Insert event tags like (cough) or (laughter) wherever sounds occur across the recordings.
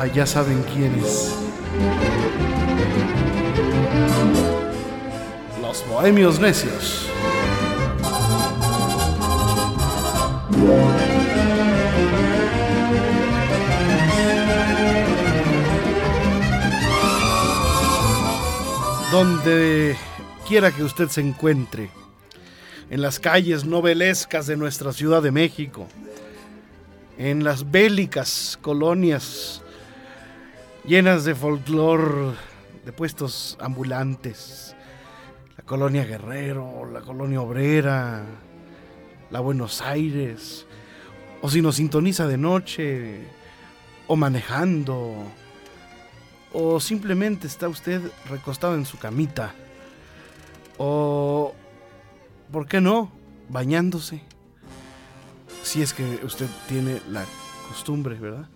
Allá saben quiénes. Los bohemios necios. Donde quiera que usted se encuentre, en las calles novelescas de nuestra Ciudad de México, en las bélicas colonias llenas de folclor, de puestos ambulantes, la colonia Guerrero, la colonia Obrera, la Buenos Aires, o si nos sintoniza de noche, o manejando, o simplemente está usted recostado en su camita, o, ¿por qué no?, bañándose, si es que usted tiene la costumbre, ¿verdad?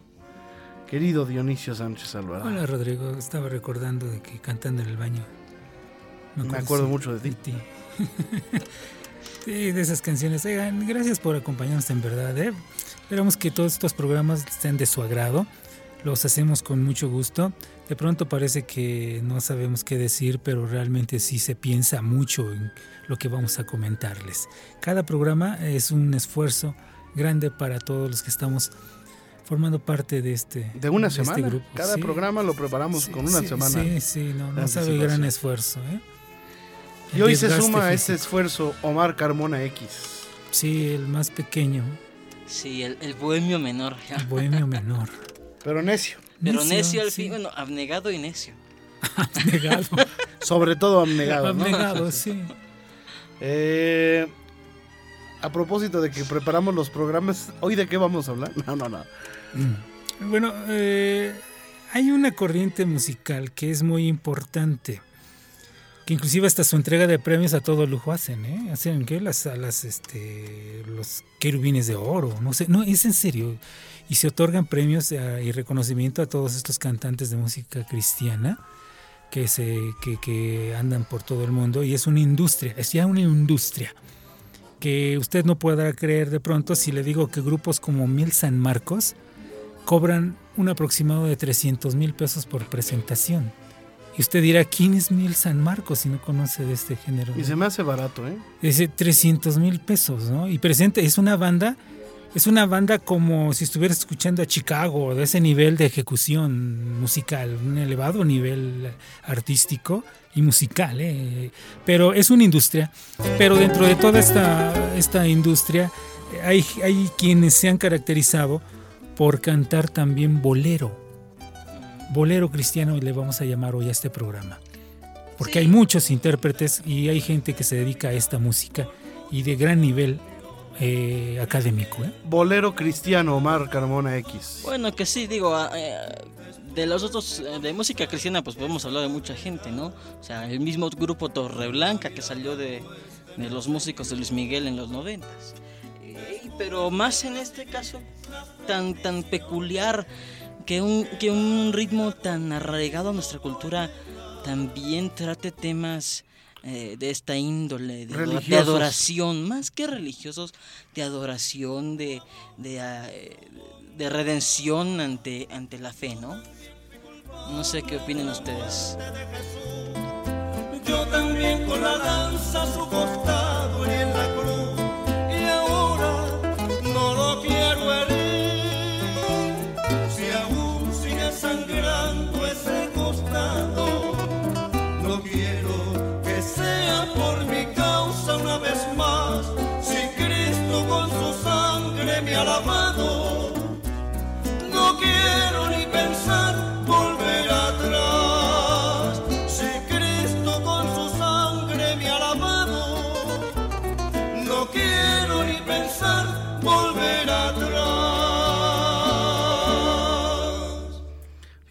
Querido Dionisio Sánchez Alvarado. Hola Rodrigo, estaba recordando de que cantando en el baño. Me acuerdo, mucho de ti. (laughs) sí, de esas canciones. Oigan, gracias por acompañarnos en verdad. ¿eh? Esperamos que todos estos programas estén de su agrado. Los hacemos con mucho gusto. De pronto parece que no sabemos qué decir, pero realmente sí se piensa mucho en lo que vamos a comentarles. Cada programa es un esfuerzo grande para todos los que estamos formando parte de este, de una este semana. grupo. Cada Sí, programa lo preparamos sí, con una sí, semana. Sí, sí, no, sabe gran esfuerzo. ¿eh? Y hoy se suma a este esfuerzo Omar Carmona X. Sí, el más pequeño, Sí, el, el bohemio menor. el bohemio menor. (laughs) Pero necio. Pero necio al sí. fin, bueno, abnegado y necio. (laughs) Abnegado. (laughs) Sobre todo abnegado. ¿no? Abnegado, sí. Eh, a propósito de que preparamos los programas, ¿hoy de qué vamos a hablar? No, no, no. Mm. Bueno, eh, hay una corriente musical que es muy importante, que inclusive hasta su entrega de premios a todo lujo hacen, ¿eh? Hacen que las salas, este, los querubines de oro, no sé, no, es en serio. Y se otorgan premios y reconocimiento a todos estos cantantes de música cristiana que, se, que andan por todo el mundo y es una industria, es ya una industria que usted no podrá creer de pronto si le digo que grupos como Mil San Marcos cobran un aproximado de 300 mil pesos por presentación. Y usted dirá, ¿quién es Mil San Marcos si no conoce de este género? Y se me hace barato, ¿eh? Dice 300 mil pesos, ¿no? Y presenta, es una banda, es una banda como si estuvieras escuchando a Chicago, de ese nivel de ejecución musical, un elevado nivel artístico y musical, ¿eh? Pero es una industria, pero dentro de toda esta, esta industria hay, hay quienes se han caracterizado por cantar también bolero. Bolero cristiano le vamos a llamar hoy a este programa. Porque Sí. hay muchos intérpretes y hay gente que se dedica a esta música y de gran nivel eh, académico. ¿eh? Bolero cristiano Omar Carmona X. Bueno, que sí, digo, ah, eh, de los otros, de música cristiana, pues podemos hablar de mucha gente, ¿no? O sea, el mismo grupo Torreblanca que salió de, de los músicos de Luis Miguel en los noventas. Pero más en este caso, tan, tan peculiar, que un, que un ritmo tan arraigado a nuestra cultura también trate temas eh, de esta índole, de, adoración, más que religiosos, de adoración, de, de, ah, eh, de redención ante, ante la fe, ¿no? No sé qué opinen ustedes. Yo también con la danza a su costado y en la cruz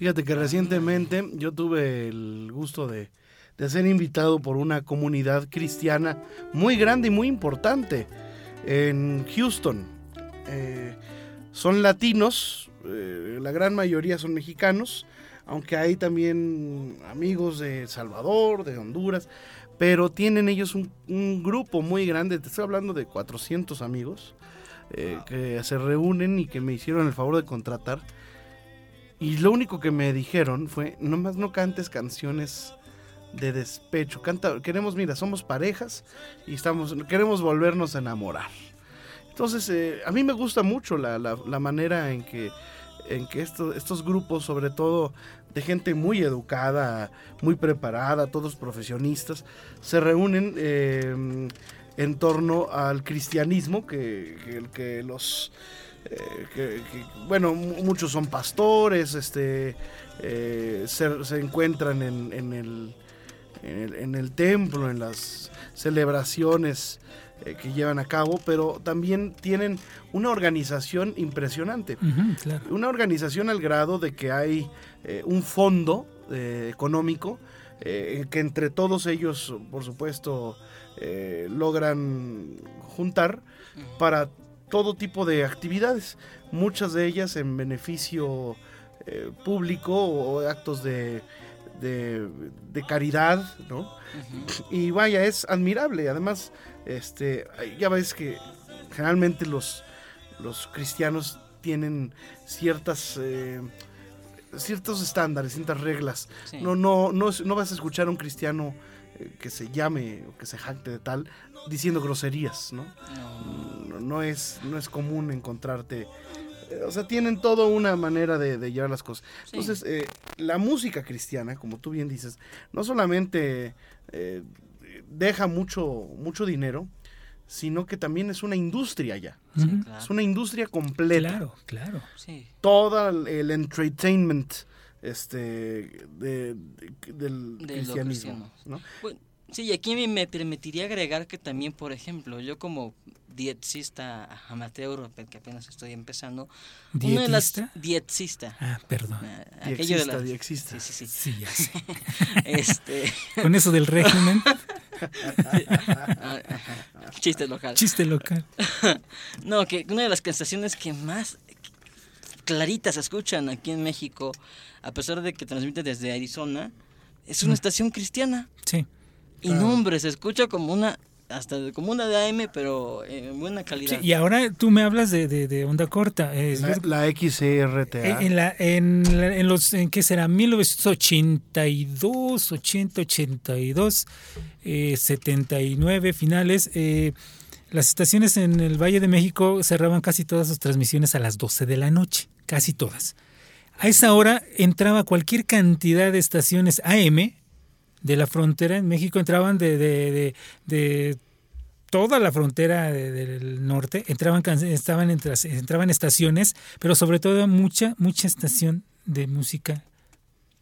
Fíjate que recientemente yo tuve el gusto de, de ser invitado por una comunidad cristiana muy grande y muy importante en Houston. Eh, son latinos, eh, la gran mayoría son mexicanos, aunque hay también amigos de Salvador, de Honduras, pero tienen ellos un, un grupo muy grande, te estoy hablando de 400 amigos, eh, que se reúnen y que me hicieron el favor de contratar. Y lo único que me dijeron fue, nomás no cantes canciones de despecho, canta, queremos, mira, somos parejas y estamos, queremos volvernos a enamorar. Entonces, eh, a mí me gusta mucho la, la- manera en que, en que esto- estos grupos, sobre todo de gente muy educada, muy preparada, todos profesionistas, se reúnen eh, en torno al cristianismo, que, que, que los... eh, que- que, bueno, mu- muchos son pastores, este, eh, se, se encuentran en, en el, en el, en el templo, en las celebraciones eh, que llevan a cabo, pero también tienen una organización impresionante. Claro. Una organización al grado de que hay eh, un fondo eh, económico eh, que entre todos ellos, por supuesto, eh, logran juntar para todo tipo de actividades, muchas de ellas en beneficio eh, público o actos de, de- de caridad, ¿no? Y vaya, es admirable. Además, este, ya ves que generalmente los, los cristianos tienen ciertas eh, ciertos estándares, ciertas reglas. Sí. No, no, no, no vas a escuchar a un cristiano eh, que se llame o que se jacte de tal diciendo groserías, ¿no? No. No, es, no es común encontrarte. eh, O sea, tienen toda una manera de, de llevar las cosas. Sí. Entonces, eh, la música cristiana, como tú bien dices, no solamente eh, deja mucho, mucho dinero, sino que también es una industria ya. Sí, Ujú. claro. Es una industria completa. Claro, claro. Sí. Todo el, el entertainment este, de- de- del De cristianismo. cristiano. ¿no? Bueno, sí, y aquí me permitiría agregar que también, por ejemplo, yo como dietista amateur, que apenas estoy empezando, una de las ¿Dietista? dietista, Ah, perdón. Y aquello de exista, las- y exista. Sí, sí, sí. Sí, ya sé. (laughs) Este, (laughs) Con eso del régimen, ah, (laughs) chiste local. chiste local. No, que una de las estaciones que más claritas se escuchan aquí en México, a pesar de que transmite desde Arizona, es una estación cristiana. Sí. Y no, hombre, se escucha como una, hasta como una de AM, pero en buena Sí, calidad. y ahora tú me hablas de, de, de onda corta. eh, La, la XCRTA. En, en la, en, la- en los, ¿en qué será? 1982, 80, 82, eh, 79 finales. eh, las estaciones en el Valle de México cerraban casi todas sus transmisiones a las 12 de la noche, casi todas. A esa hora entraba cualquier cantidad de estaciones AM de la frontera. En México entraban de, de, de- de toda la frontera de- del norte, entraban, estaban entraban estaciones, pero sobre todo mucha, mucha estación de música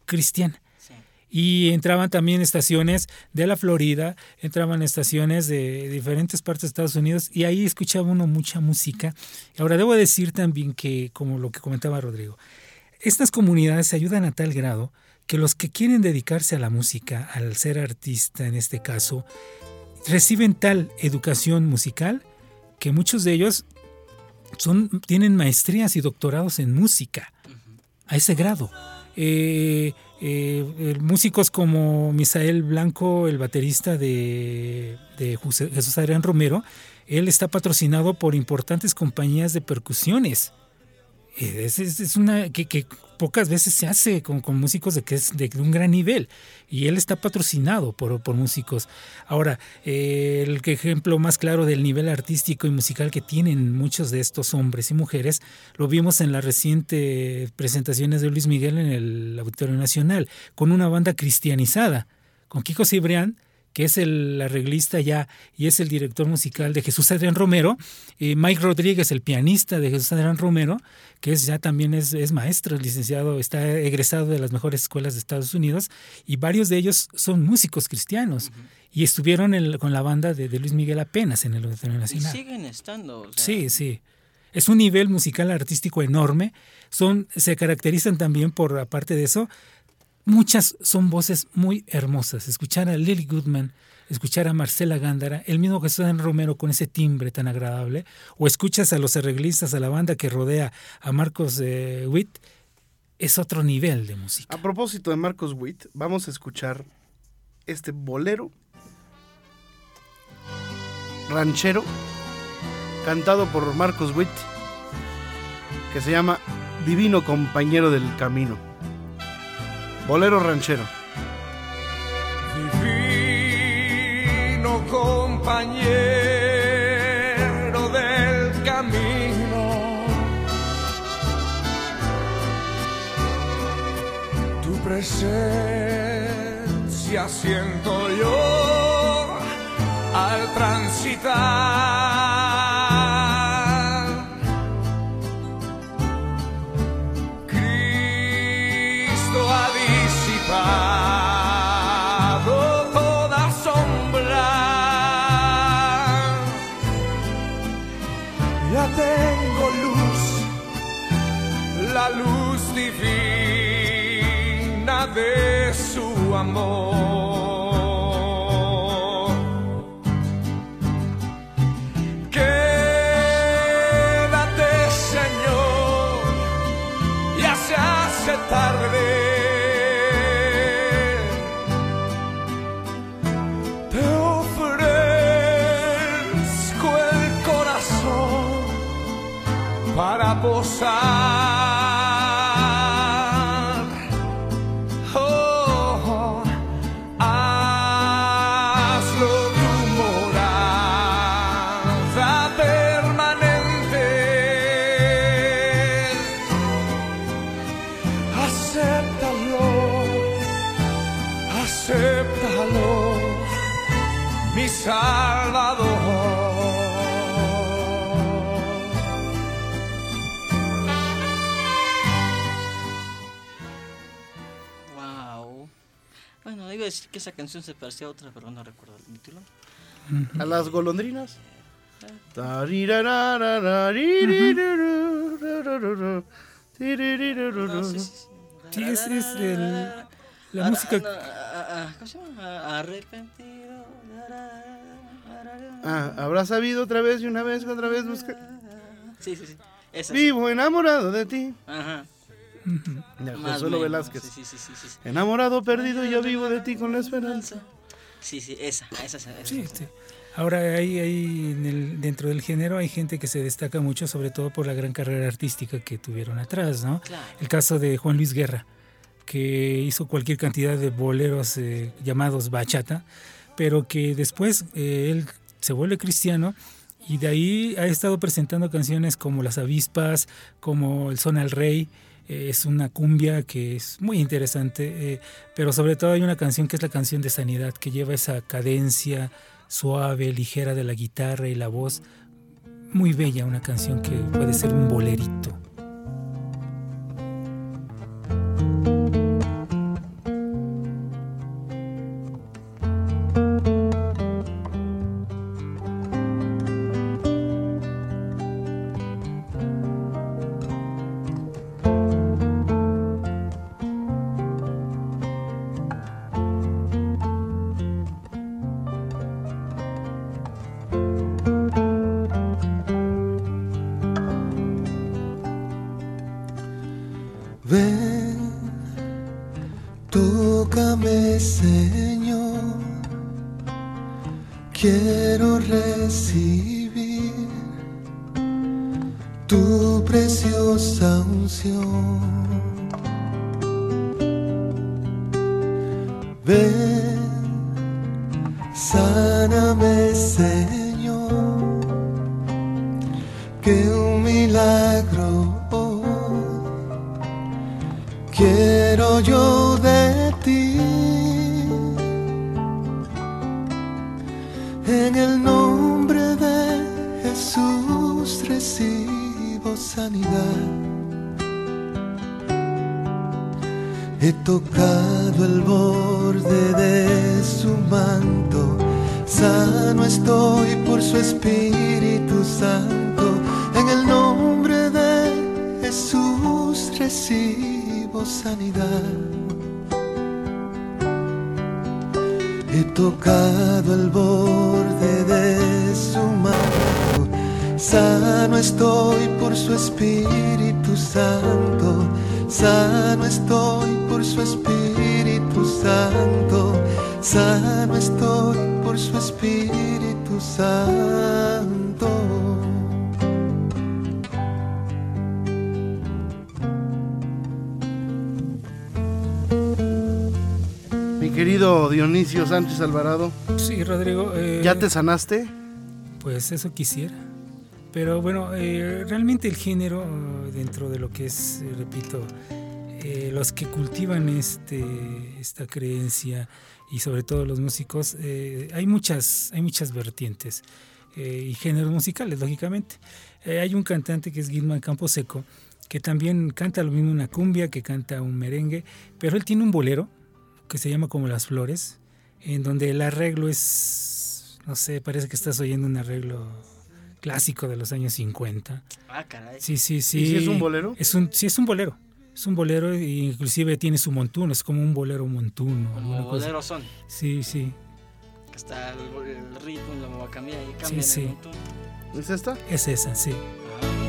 cristiana. Sí. Y entraban también estaciones de la Florida, entraban estaciones de diferentes partes de Estados Unidos y ahí escuchaba uno mucha música. Ahora, debo decir también que, como lo que comentaba Rodrigo, estas comunidades se ayudan a tal grado que los que quieren dedicarse a la música, al ser artista en este caso, reciben tal educación musical que muchos de ellos son, tienen maestrías y doctorados en música a ese grado. Eh, eh, músicos como Misael Blanco, el baterista de, de Jesús Adrián Romero, él está patrocinado por importantes compañías de percusiones. Eh, Es, es- una que, pocas veces se hace con, con músicos de que es de un gran nivel y él está patrocinado por, por músicos. Ahora, eh, el ejemplo más claro del nivel artístico y musical que tienen muchos de estos hombres y mujeres lo vimos en las recientes presentaciones de Luis Miguel en el Auditorio Nacional con una banda cristianizada, con Kiko Cibrián que es el arreglista ya y es el director musical de Jesús Adrián Romero, y Mike Rodríguez, el pianista de Jesús Adrián Romero, que es ya también es, es maestro, licenciado, está egresado de las mejores escuelas de Estados Unidos, y varios de ellos son músicos cristianos, y estuvieron con la banda de, de Luis Miguel apenas en el Auditorio Y Nacional. siguen estando. o sea, Sí, sí. Es un nivel musical artístico enorme. Son, se caracterizan también por, aparte de eso, muchas son voces muy hermosas. Escuchar a Lily Goodman, escuchar a Marcela Gándara, el mismo en Romero con ese timbre tan agradable, o escuchas a los arreglistas, a la banda que rodea a Marcos eh, Witt, es otro nivel de música. A propósito de Marcos Witt, vamos a escuchar este bolero ranchero cantado por Marcos Witt que se llama Divino Compañero del Camino. Bolero ranchero. Divino compañero del camino. Tu presencia siento yo al transitar. De su amor. Quédate, Señor, ya se hace tarde. Te ofrezco el corazón para posar. Que esa canción se parecía a otra, pero no recuerdo el título. A las golondrinas. Sí, sí, sí. Sí, es- es el- la Ah, música- ah, ah, ¿Cómo se llama? Arrepentido. Ah, habrá sabido otra vez y una vez, otra vez buscar. Sí, sí, sí. Esa sí. Vivo enamorado de ti. Ajá. De Consuelo. Velázquez. Sí, sí, sí, sí, sí. Enamorado, perdido, yo vivo de ti con la esperanza. Sí, sí, esa, esa, esa. esa. Sí, sí. Ahora hay, hay en el- dentro del género hay gente que se destaca mucho, sobre todo por la gran carrera artística que tuvieron atrás, ¿no? Claro. El caso de Juan Luis Guerra, que hizo cualquier cantidad de boleros eh, llamados bachata, pero que después eh, él se vuelve cristiano y de ahí ha estado presentando canciones como Las Avispas, como El Son al Rey. Eh, es una cumbia que es muy interesante, eh, pero sobre todo hay una canción que es la canción de Sanidad, que lleva esa cadencia suave, ligera de la guitarra y la voz. Muy bella, una canción que puede ser un bolerito. Jesús recibo sanidad. He tocado el borde de su manto, sano estoy por su Espíritu Santo. En el nombre de Jesús recibo sanidad. He tocado el borde de su manto sano estoy por su Espíritu Santo, sano estoy por su Espíritu Santo, sano estoy por su Espíritu Santo. Mi querido Dionisio Sánchez Alvarado, Sí, Rodrigo. eh, ¿ya te sanaste? Pues eso quisiera. Pero bueno, eh, realmente el género, eh, dentro de lo que es, eh, repito, eh, los que cultivan este, esta creencia y sobre todo los músicos, eh, hay, muchas, hay muchas vertientes y géneros musicales, lógicamente. Hay un cantante que es Gilman Camposeco, que también canta lo mismo una cumbia, que canta un merengue, pero él tiene un bolero que se llama como Las Flores, en donde el arreglo es, no sé, parece que estás oyendo un arreglo clásico de los años 50. Ah, caray. Sí, sí, sí. ¿Y si es un bolero? Es un, sí, es un bolero. Es un bolero e inclusive tiene su montuno, es como un bolero montuno. alguna Como cosa. boleros son. Sí, sí, Que está el, el ritmo y lo va a cambiar y Sí, cambian sí. el montón. ¿Es esta? es esa, sí. Ah,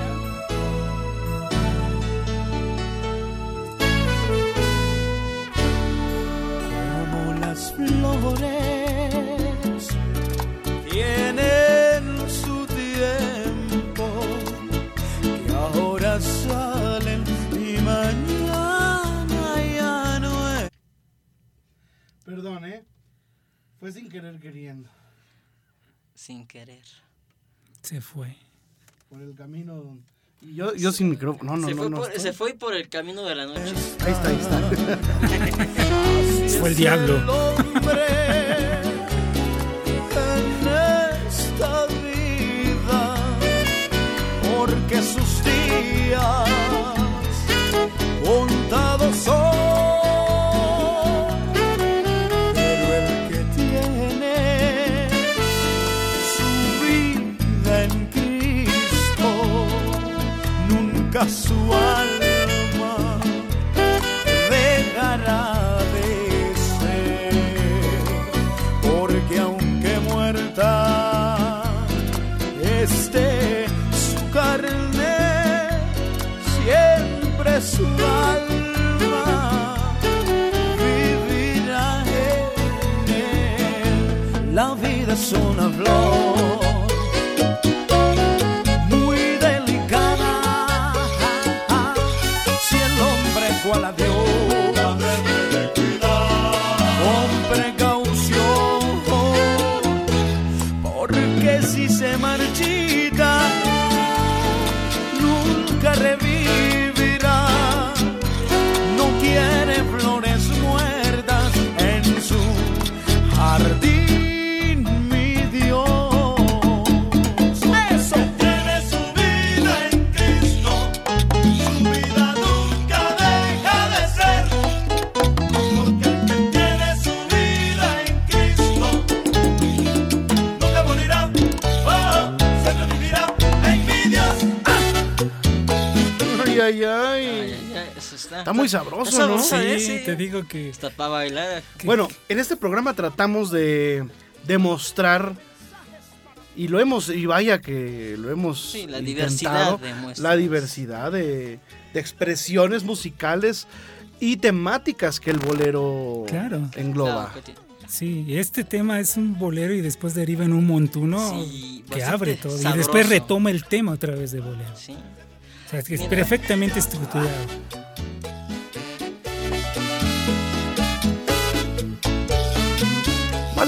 Perdón, ¿eh? Fue sin querer queriendo. sin querer. Se fue. Por el camino. Yo, yo sin micrófono. No, no, se, no. fue no, por, se fue por el camino de la noche. Ahí está, ahí está. (laughs) Fue el diablo. El hombre en esta vida, porque sus días contados son. Su alma dejará de ser, porque aunque muerta esté su carne, siempre su alma vivirá en él. La vida es una flor con precaución, está. Muy sabroso, Está ¿no? sabroso, ¿eh? Sí, Sí. te digo que Está para bailar. (laughs) Bueno, en este programa tratamos de demostrar y lo hemos y vaya que lo hemos Sí, la intentado, diversidad de muestras. la diversidad de, de expresiones musicales y temáticas que el bolero Claro. engloba. Claro, sí, este tema es un bolero y después deriva en un montuno Sí, que abre todo y después retoma el tema otra vez de bolero. Sí. O sea, es que es Mira. perfectamente estructurado.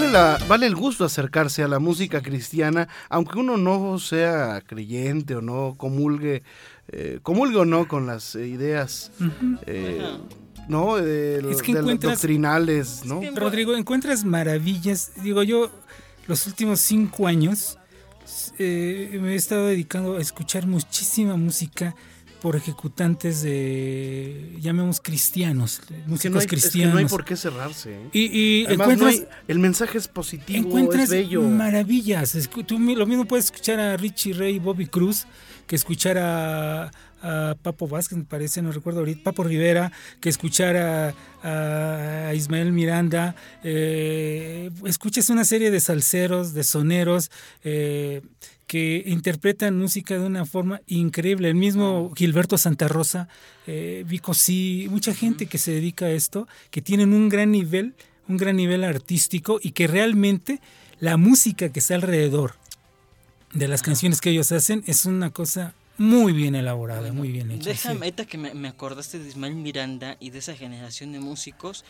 Vale, la, vale el gusto acercarse a la música cristiana, aunque uno no sea creyente o no comulgue, eh, comulgue o no con las eh, ideas, eh. ¿no? De, Es que de- encuentras- doctrinales, ¿no? Rodrigo, encuentras maravillas. Digo, yo los últimos cinco años eh, me he estado dedicando a escuchar muchísima música por ejecutantes de, llamemos cristianos, que músicos no hay, es que cristianos. no hay por qué cerrarse. ¿eh? Y, y Además, no hay- el mensaje es positivo, encuentras es bello. maravillas. Tú lo mismo puedes escuchar a Richie Ray y Bobby Cruz que escuchar a, a Papo Vázquez, me parece, no recuerdo ahorita, Papo Rivera, que escuchar a, a Ismael Miranda. Eh, escuchas una serie de salseros, de soneros. eh, que interpretan música de una forma increíble. El mismo Gilberto Santa Rosa, eh, Vico sí, mucha gente que se dedica a esto, que tienen un gran nivel, un gran nivel artístico y que realmente la música que está alrededor de las canciones que ellos hacen es una cosa muy bien elaborada, muy bien hecha. Déjame, sí. ahorita que me, me acordaste de Ismael Miranda y de esa generación de músicos,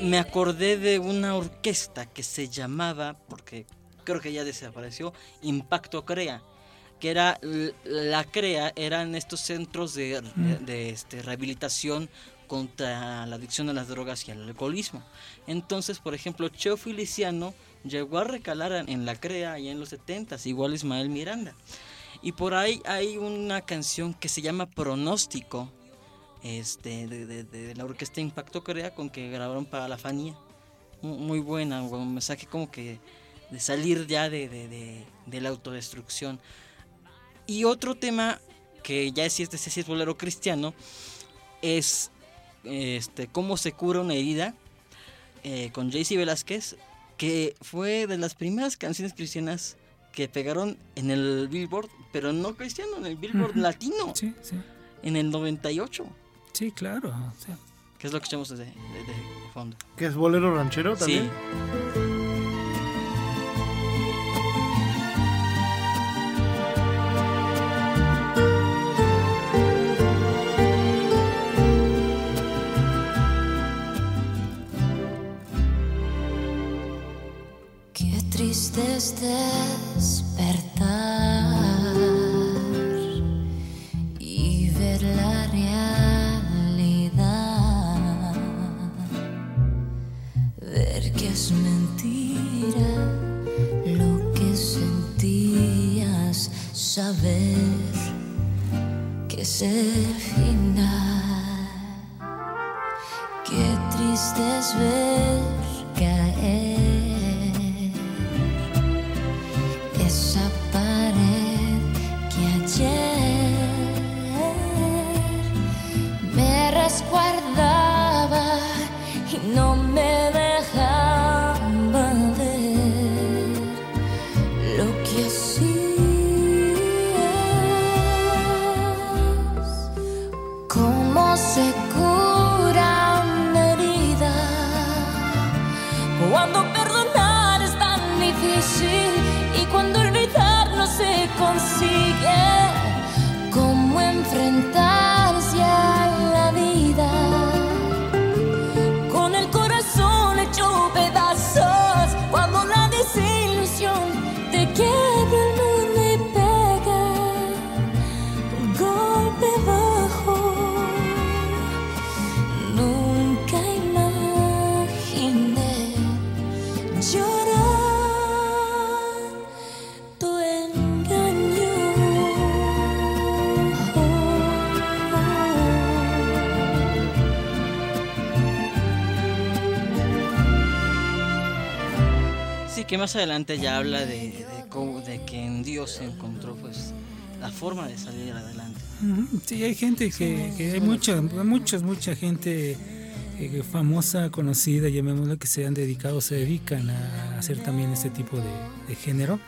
me acordé de una orquesta que se llamaba, porque creo que ya desapareció, Impacto Crea, que era la Crea, eran estos centros de, de- de, este, rehabilitación contra la adicción a las drogas y al alcoholismo. Entonces, por ejemplo, Cheo Feliciano llegó a recalar en- la CREA ya en los 70s, igual Ismael Miranda. Y por ahí hay una canción que se llama Pronóstico, este, de, de- de la orquesta Impacto Corea, con que grabaron para la Fanía. Mu- Muy buena, un mensaje como que de salir ya de, de- de- de la autodestrucción. Y otro tema que ya es este sí es bolero cristiano es este cómo se cura una herida eh, con JC Velázquez, que fue de las primeras canciones cristianas que pegaron en el Billboard, pero no cristiano, en el Billboard Ujú. latino, Sí, sí, en el 98, sí, claro. sea, que es lo que echamos de, de- de fondo. ¿Que es bolero ranchero también? Sí. Adelante ya habla de, de, cómo- de que en Dios se encontró pues la forma de salir adelante. Sí, hay gente que, que hay mucha, muchas, mucha gente eh, famosa, conocida, llamémosla, que se han dedicado, se dedican a hacer también este tipo de género.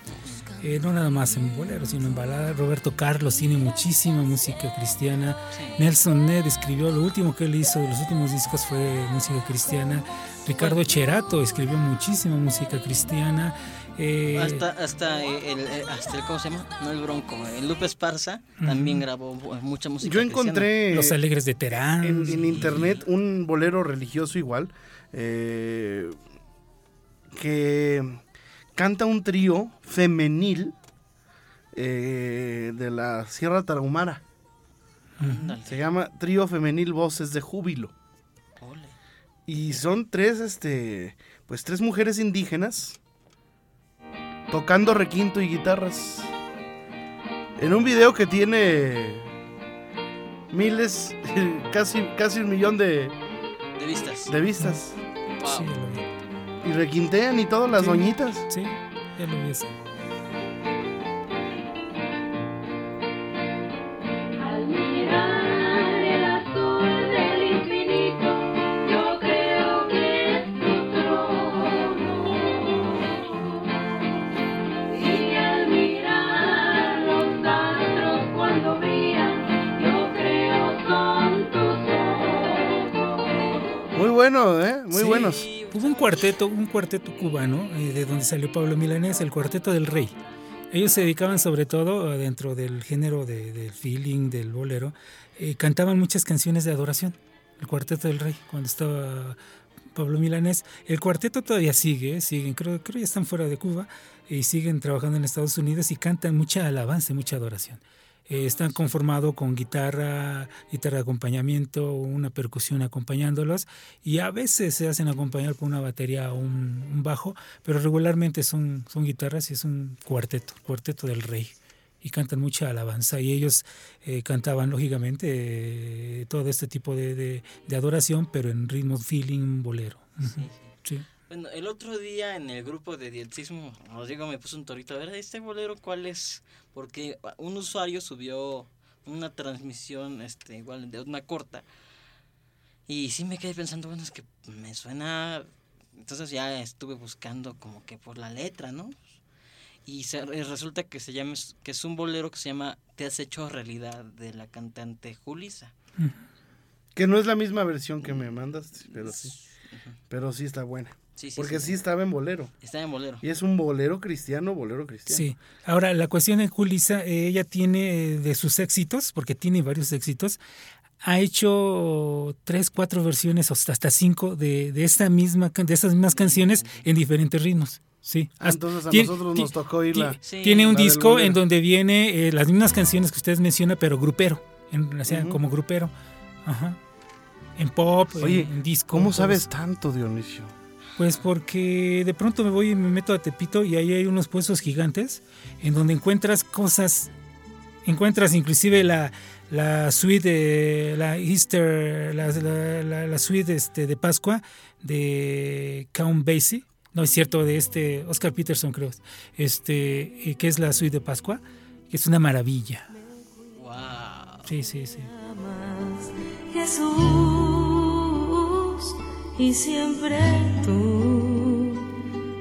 Eh, no nada más en bolero, sino en balada. Roberto Carlos tiene muchísima música cristiana. Nelson Ned escribió, lo último que él hizo de los últimos discos fue música cristiana. Ricardo Cherato escribió muchísima música cristiana. Eh, Hasta, hasta, el, hasta el, ¿cómo se llama? No el Bronco, el Lupe Esparza también grabó mucha música Yo cristiana. encontré Los Alegres de Terán. en, en internet un bolero religioso igual eh, que canta un trío femenil eh, de la Sierra Tarahumara. Se llama Trío Femenil Voces de Júbilo. Ole. Y son tres, este, pues tres mujeres indígenas tocando requinto y guitarras. En un video que tiene miles, (laughs) casi, casi un millón de, De vistas. de vistas. Wow. Sí. Y requintean y todo, las Sí. doñitas. Sí, ya lo vi. ese. Al mirar el azul del infinito, yo creo que es tu trono. Y al mirar los astros cuando brillan, yo creo son tus ojos. Muy bueno, ¿eh? Muy Sí. buenos. Hubo un cuarteto, un cuarteto cubano, eh, de donde salió Pablo Milanés, el Cuarteto del Rey. Ellos se dedicaban sobre todo eh, dentro del género de- del feeling, del bolero, eh, cantaban muchas canciones de adoración. El Cuarteto del Rey, cuando estaba Pablo Milanés. El cuarteto todavía sigue, siguen, creo, creo ya están fuera de Cuba y siguen trabajando en Estados Unidos y cantan mucha alabanza, y mucha adoración. Eh, están conformados con guitarra, guitarra de acompañamiento, una percusión acompañándolos y a veces se hacen acompañar por una batería o un, un bajo, pero regularmente son, son guitarras y es un cuarteto, cuarteto del rey. Y cantan mucha alabanza y ellos eh, cantaban lógicamente eh, todo este tipo de, de- de adoración, pero en ritmo feeling bolero. Sí, sí. Bueno, el otro día en el grupo de dietismo, Rodrigo me puso un torito. A ver, ¿este bolero cuál es? Porque un usuario subió una transmisión, este, igual de una corta. Y sí me quedé pensando, bueno, es que me suena. Entonces ya estuve buscando como que por la letra, ¿no? Y se- y resulta que se llama, que es un bolero que se llama Te has hecho realidad de la cantante Julisa. Que no es la misma versión que me mandas, pero sí. Pero sí está buena. Sí, sí, Porque sí. sí estaba en bolero. Está en bolero. Y es un bolero cristiano, bolero cristiano. Sí. Ahora, la cuestión de Julissa, eh, ella tiene eh, de sus éxitos, porque tiene varios éxitos, ha hecho tres, cuatro versiones, hasta, hasta cinco, de, de, esta misma, de estas mismas canciones en diferentes ritmos. Sí. Ah, entonces a nosotros nos tocó ir la... Sí. Tiene un la disco bolero. en donde viene eh, las mismas canciones que ustedes mencionan, pero grupero, en, o sea, como grupero. Ajá. En pop, en- Oye, en, disco. ¿cómo sabes tanto, Dionisio? Pues porque de pronto me voy y me meto a Tepito y ahí hay unos puestos gigantes en donde encuentras cosas, encuentras inclusive la, la suite, de, la Easter, la, la- la- la suite este, de Pascua de Count Basie, no es cierto, de este Oscar Peterson creo, este, eh, que es la suite de Pascua, que es una maravilla. Wow. Sí, sí, sí. amas, Jesús, y siempre tú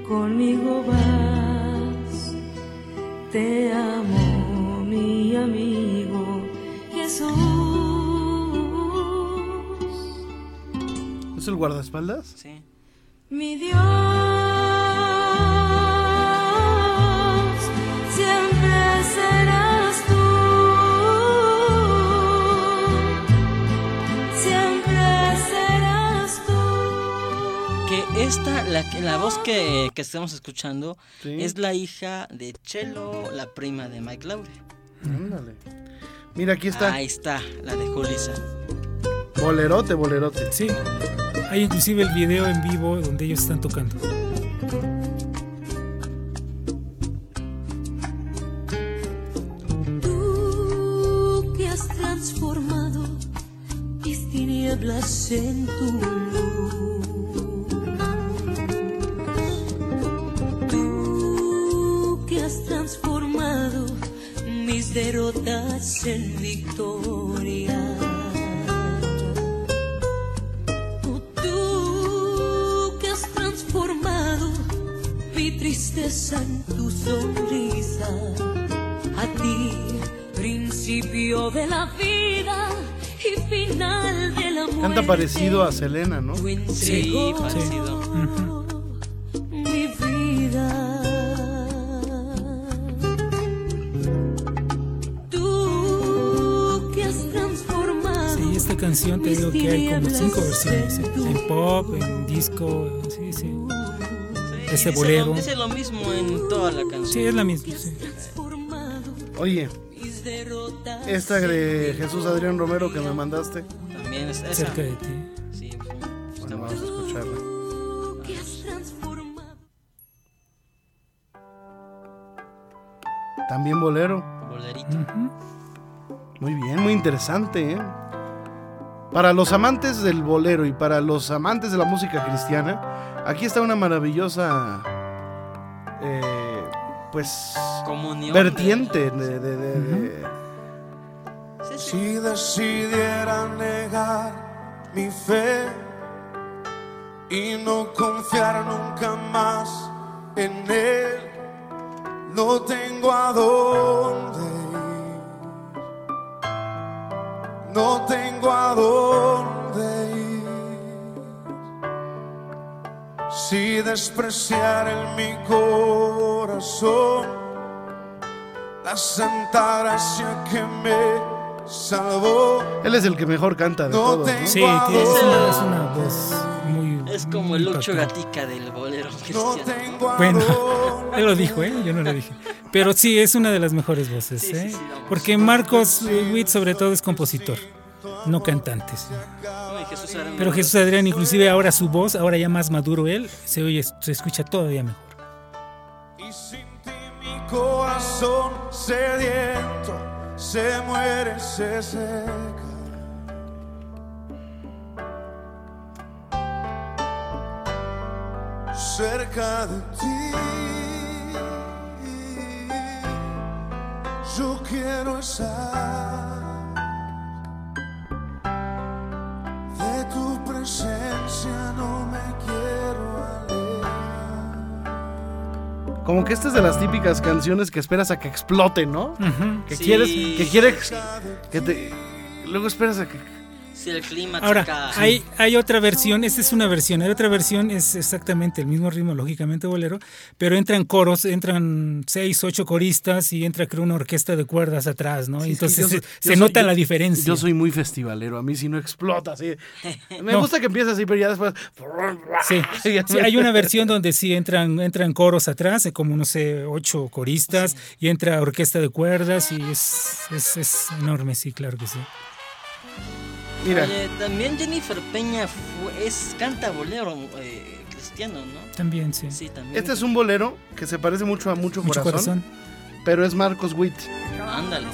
conmigo vas. Te amo, mi amigo Jesús. ¿Es el guardaespaldas? Sí. Mi Dios, esta, la, voz que, que estamos escuchando Sí. es la hija de Chelo, la prima de Mike Laure. Ándale. Mira, aquí está. Ahí está, la de Julissa. Bolerote, bolerote. Sí, hay inclusive el video en vivo donde ellos están tocando. Tú que has transformado mis tinieblas en tu parecido a Selena, ¿no? Sí, entregó parecido. mi vida. Tú que has transformado. Sí, esta canción te digo que hay como cinco versiones, ¿eh? en pop, en disco, sí, sí. Sí, Ese bolero. Lo, dice lo mismo en toda la canción. Sí, es la misma. sí. Oye, esta de Jesús Adrián Romero que me mandaste. También esa. Cerca de ti. Sí, está Bueno, bueno. vamos a escucharla. También bolero. Bolerito. Muy bien, muy interesante. ¿eh? Para los amantes del bolero y para los amantes de la música cristiana, aquí está una maravillosa, eh, pues, Comunión. vertiente de, de-. Si decidiera negar mi fe y no confiar nunca más en Él, no tengo a dónde ir. No tengo a dónde ir. Si despreciar en mi corazón la santa gracia que me salvó. Él es el que mejor canta de No todos. ¿no? tengo Sí, tiene- es una, es una voz muy. Es como muy el Lucho impactante. Gatica del bolero No cristiano. tengo a Bueno, (laughs) él lo dijo, ¿eh? Yo no lo dije. Pero sí, es una de las mejores voces, Sí, ¿eh? sí. Porque Marcos Witt, sobre todo, es compositor, no cantante. No, Jesús Pero Jesús Adrián, inclusive ahora su voz, ahora ya más maduro él, se oye, se escucha todavía mejor. Y sin ti mi corazón sediento se muere, se seca. Cerca de ti, yo quiero estar. De tu presencia no me quiero alejar. Como que esta es de las típicas canciones que esperas a que explote, ¿no? Que Sí. quieres, que quieres, que te, luego esperas a que, Sí, el clima Ahora, acá. hay, hay otra versión, esta es una versión, hay otra versión, es exactamente el mismo ritmo, lógicamente bolero, pero entran coros, entran seis, ocho coristas y entra creo una orquesta de cuerdas atrás, ¿no? Sí, Entonces sí, yo se, soy- nota yo- la diferencia. Yo soy muy festivalero, a mí si no explota así. (laughs) Me No. gusta que empiece así, pero ya después. Sí, (laughs) sí, hay una (laughs) versión donde sí entran, entran coros atrás, eh, como no sé, ocho coristas, y entra orquesta de cuerdas, y es, es, es enorme, sí, claro que sí. Mira, Oye, también Jennifer Peña fue- es, canta bolero eh, cristiano, ¿no? También, sí. Sí, también. este es un bolero que se parece mucho a Mucho, Mucho corazón, corazón. pero es Marcos Witt. Ándale.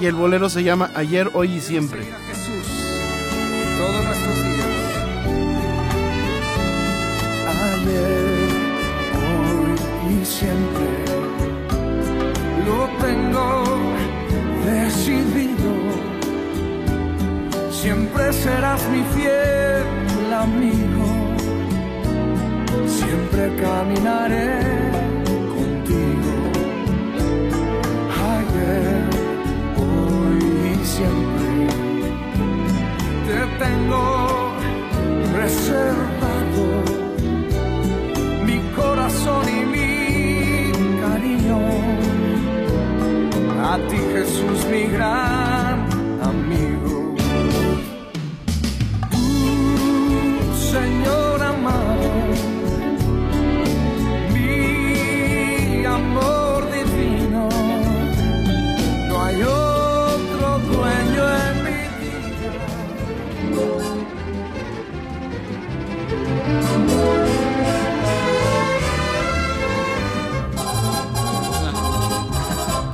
Y el bolero se llama Ayer, Hoy y Siempre. Jesús todos nuestros días. ayer, hoy y siempre. Lo tengo decidido. Siempre serás mi fiel amigo. Siempre caminaré contigo. Ayer, hoy y siempre. Te tengo reservado mi corazón y mi cariño. A ti Jesús, mi gran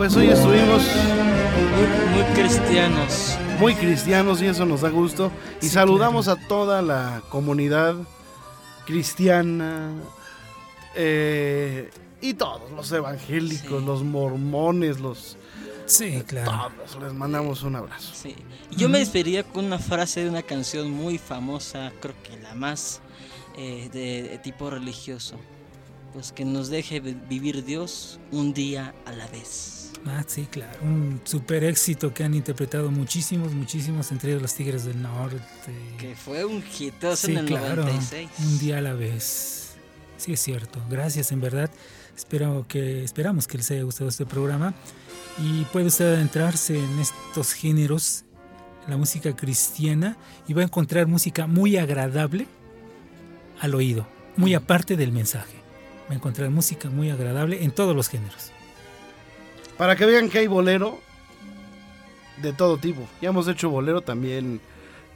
Pues hoy estuvimos Muy, muy cristianos. muy cristianos y eso nos da gusto. Y Sí, saludamos a toda la comunidad cristiana eh, y todos los evangélicos, Sí. los mormones, los Sí, claro. todos. Les mandamos un abrazo. Sí. Yo me despediría con una frase de una canción muy famosa, creo que la más eh, de, de tipo religioso. Pues que nos deje vi- vivir Dios un día a la vez. Ah, sí, claro. Un super éxito que han interpretado muchísimos, muchísimos, entre ellos los Tigres del Norte. Que fue un hitazo Sí, en el claro. 96. Un día a la vez. Sí, es cierto. Gracias, en verdad. Espero que, esperamos que les haya gustado este programa. Y puede usted adentrarse en estos géneros, la música cristiana, y va a encontrar música muy agradable al oído, muy aparte del mensaje. Va a encontrar música muy agradable en todos los géneros. Para que vean que hay bolero de todo tipo. Ya hemos hecho bolero también.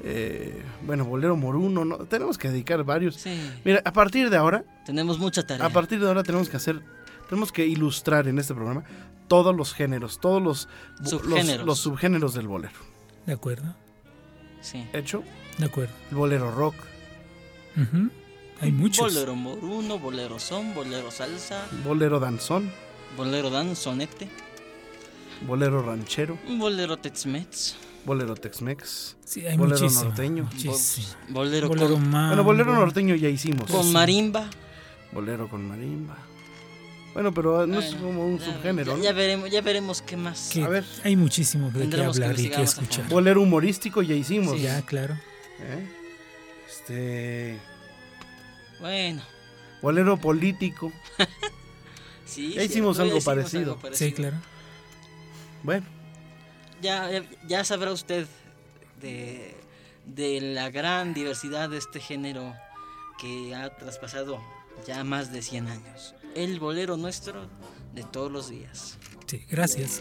eh, bueno, bolero moruno. ¿no? Tenemos que dedicar varios. Sí, Mira, a partir de ahora, tenemos mucha tarea. a partir de ahora tenemos que hacer, tenemos que ilustrar en este programa todos los géneros, todos los, Subgéneros. los subgéneros del bolero. De acuerdo, Sí. Hecho, de acuerdo. el bolero rock. Hay muchos. Bolero moruno, bolero son, bolero salsa, bolero danzón, bolero danzonete, bolero ranchero, bolero tex-mex, bolero tex-mex. Sí, hay Bolero muchísimo. norteño. muchísimo. bolero, Bolero con, mambo. Bueno, bolero norteño ya hicimos. con marimba. Bolero con marimba. Bueno, pero no es como un ya- subgénero, ya, ¿no? ya veremos, ya veremos qué más. Que A ver. Hay muchísimo de qué que hablar y a escuchar. Bolero humorístico ya hicimos. Sí. Ya, claro. ¿Eh? Este. Bueno, Bolero político. (laughs) sí. Ya hicimos cierto, algo parecido. Sí, claro. Bueno, Ya, ya, sabrá usted de, de la gran diversidad de este género que ha traspasado ya más de 100 años. El bolero nuestro de todos los días. Sí, gracias.